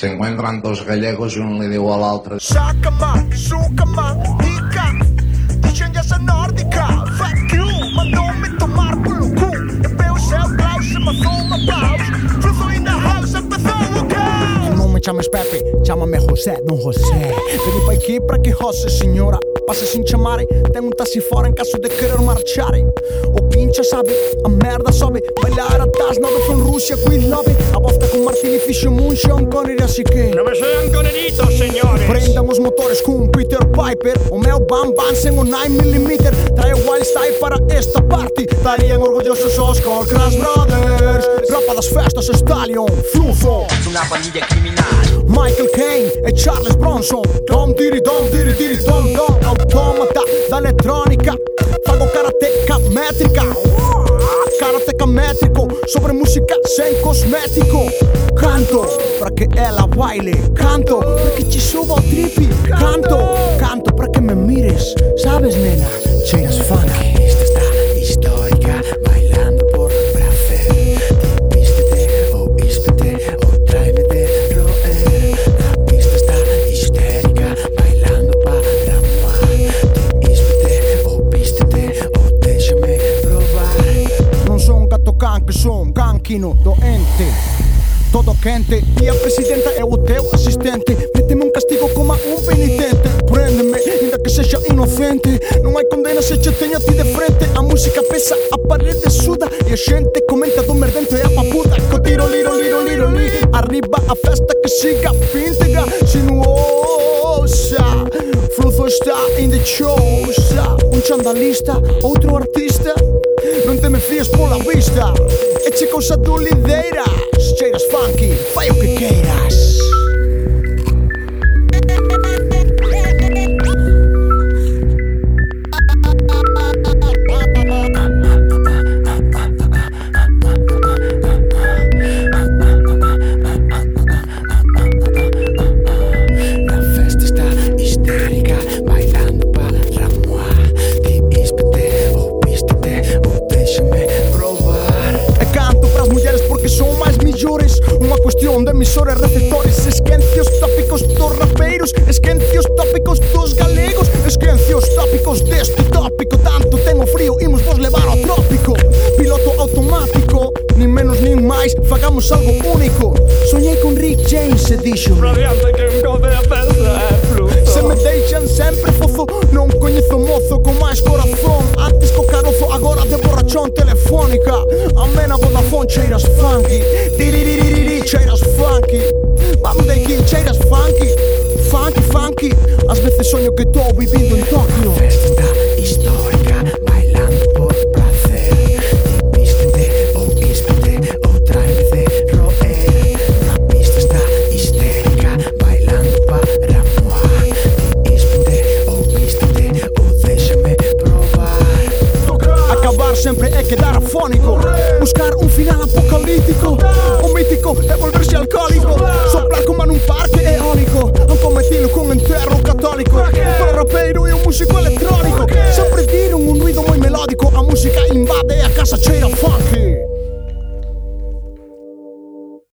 Se encuentran dos gallegos y un le diu a l'altre Saca-me, suca-me, nica Engenhaça nórdica, you, Mandou-me tomar pelo cu. Eu bebo céu, blau, se matou uma paus Fluzo in the house, empezou o caos Não me chames Pepe, chama-me José, não José. Veni pa' aqui pra que José, senhora Passa sem chamarem, tem um taxi fora em caso de querer marchar. O pincha sabe, a merda sobe Bailar atrás, nada com Rússia, quit love it e munch, un coneri así que Non me sean coneritos, señores. Prendan os motores con Peter Piper O meu Bam Bam sen o 9mm Trae o wild style para esta party. Estarían orgullosos os Crash Brothers. Rapa das festas Stallion, Flufo Una pandilla criminal. Michael Caine e Charles Bronson. Dom diri dom diri diri dom dom. Automata da elettronica Sobre música sem cosmético Canto para que ela baile. Canto para que te suba o trip Canto, canto que son canquino doente Todo quente E a presidenta é o teu asistente Méteme un castigo como un penitente. Préndeme, ainda que sexa inocente. Non hai condena se che teño a ti de frente. A música pesa, a parede suda E a xente comenta do merdento e a papuda Co tiro, liro, liro, liro, li Arriba a festa que siga píntegra Sinuosa Fluzo está in the chosa Un chandalista, outro artista. Non te me fíes pola vista. Eche cousa tú lideiras Cheiras funky, fai o que quer Son de emisores receptores Esquencios tópicos dos rapeiros Esquencios tópicos dos galegos Esquencios tópicos deste tópico. Tanto tengo frío, imos vos levar ao trópico. Piloto automático Nin menos nin máis, fagamos algo único. Soñei con Rick James e dixo Radiante que me a pensar Monica A mena Vodafone c'era su funky. Diriririri i su funky. Mam dei c'è i su funky. Funky funky. Аз сме те соньо като обиби sempre é quedar afónico Buscar un final apocalíptico O mítico é volverse alcohólico